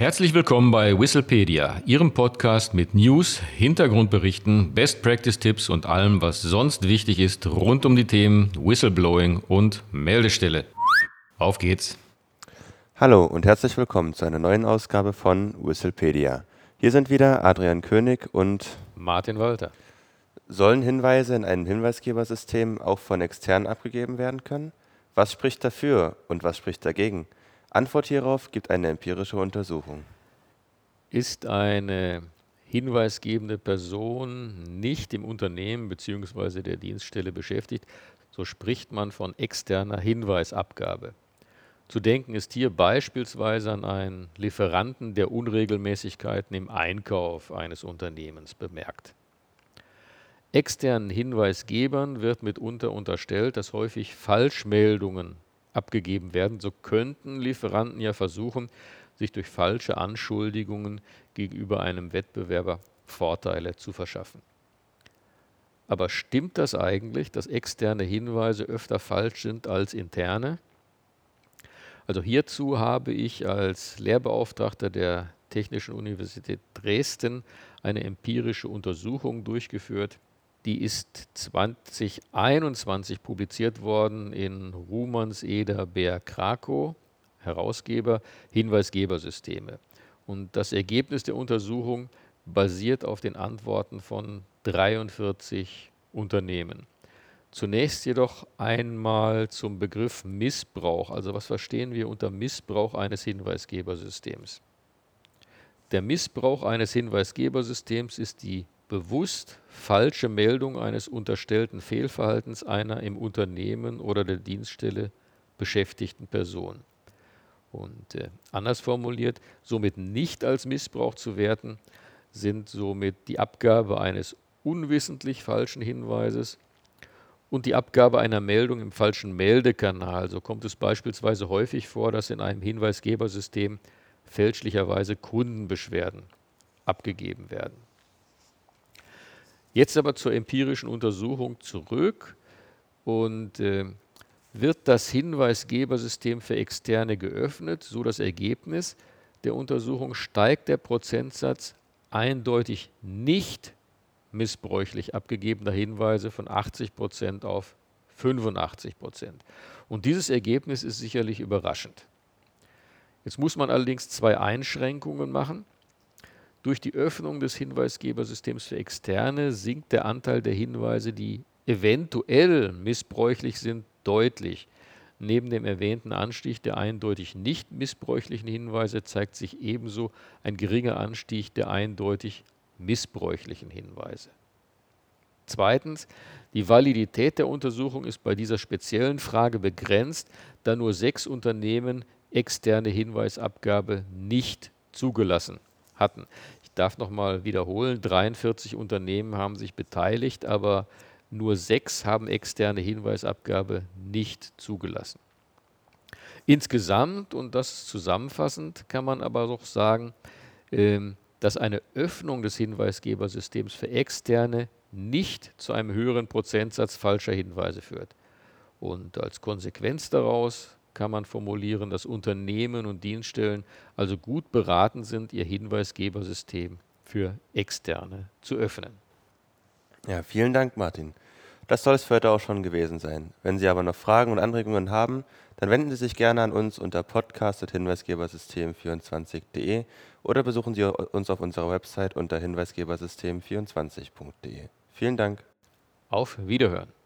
Herzlich willkommen bei Whistlepedia, Ihrem Podcast mit News, Hintergrundberichten, Best Practice Tipps und allem, was sonst wichtig ist rund um die Themen Whistleblowing und Meldestelle. Auf geht's! Hallo und herzlich willkommen zu einer neuen Ausgabe von Whistlepedia. Hier sind wieder Adrian König und Martin Walter. Sollen Hinweise in einem Hinweisgebersystem auch von externen abgegeben werden können? Was spricht dafür und was spricht dagegen? Antwort hierauf gibt eine empirische Untersuchung. Ist eine hinweisgebende Person nicht im Unternehmen bzw. der Dienststelle beschäftigt, so spricht man von externer Hinweisabgabe. Zu denken ist hier beispielsweise an einen Lieferanten, der Unregelmäßigkeiten im Einkauf eines Unternehmens bemerkt. Externen Hinweisgebern wird mitunter unterstellt, dass häufig Falschmeldungen abgegeben werden, so könnten Lieferanten ja versuchen, sich durch falsche Anschuldigungen gegenüber einem Wettbewerber Vorteile zu verschaffen. Aber stimmt das eigentlich, dass externe Hinweise öfter falsch sind als interne? Also hierzu habe ich als Lehrbeauftragter der Technischen Universität Dresden eine empirische Untersuchung durchgeführt, die ist 2021 publiziert worden in Rumans Eder Bär Krakow, Herausgeber Hinweisgebersysteme. Und das Ergebnis der Untersuchung basiert auf den Antworten von 43 Unternehmen. Zunächst jedoch einmal zum Begriff Missbrauch. Also was verstehen wir unter Missbrauch eines Hinweisgebersystems? Der Missbrauch eines Hinweisgebersystems ist die bewusst falsche Meldung eines unterstellten Fehlverhaltens einer im Unternehmen oder der Dienststelle beschäftigten Person. Und äh, anders formuliert, somit nicht als Missbrauch zu werten, sind somit die Abgabe eines unwissentlich falschen Hinweises und die Abgabe einer Meldung im falschen Meldekanal. So kommt es beispielsweise häufig vor, dass in einem Hinweisgebersystem fälschlicherweise Kundenbeschwerden abgegeben werden. Jetzt aber zur empirischen Untersuchung zurück und äh, wird das Hinweisgebersystem für Externe geöffnet, so das Ergebnis der Untersuchung steigt der Prozentsatz eindeutig nicht missbräuchlich abgegebener Hinweise von 80 Prozent auf 85 Prozent. Und dieses Ergebnis ist sicherlich überraschend. Jetzt muss man allerdings zwei Einschränkungen machen. Durch die Öffnung des Hinweisgebersystems für Externe sinkt der Anteil der Hinweise, die eventuell missbräuchlich sind, deutlich. Neben dem erwähnten Anstieg der eindeutig nicht missbräuchlichen Hinweise zeigt sich ebenso ein geringer Anstieg der eindeutig missbräuchlichen Hinweise. Zweitens, die Validität der Untersuchung ist bei dieser speziellen Frage begrenzt, da nur sechs Unternehmen externe Hinweisabgabe nicht zugelassen hatten. Ich darf noch mal wiederholen, 43 Unternehmen haben sich beteiligt, aber nur sechs haben externe Hinweisabgabe nicht zugelassen. Insgesamt, und das zusammenfassend, kann man aber auch sagen, ähm, dass eine Öffnung des Hinweisgebersystems für Externe nicht zu einem höheren Prozentsatz falscher Hinweise führt. Und als Konsequenz daraus kann man formulieren, dass Unternehmen und Dienststellen also gut beraten sind, ihr Hinweisgebersystem für Externe zu öffnen. Ja, vielen Dank, Martin. Das soll es für heute auch schon gewesen sein. Wenn Sie aber noch Fragen und Anregungen haben, dann wenden Sie sich gerne an uns unter podcast.hinweisgebersystem24.de oder besuchen Sie uns auf unserer Website unter hinweisgebersystem24.de. Vielen Dank. Auf Wiederhören.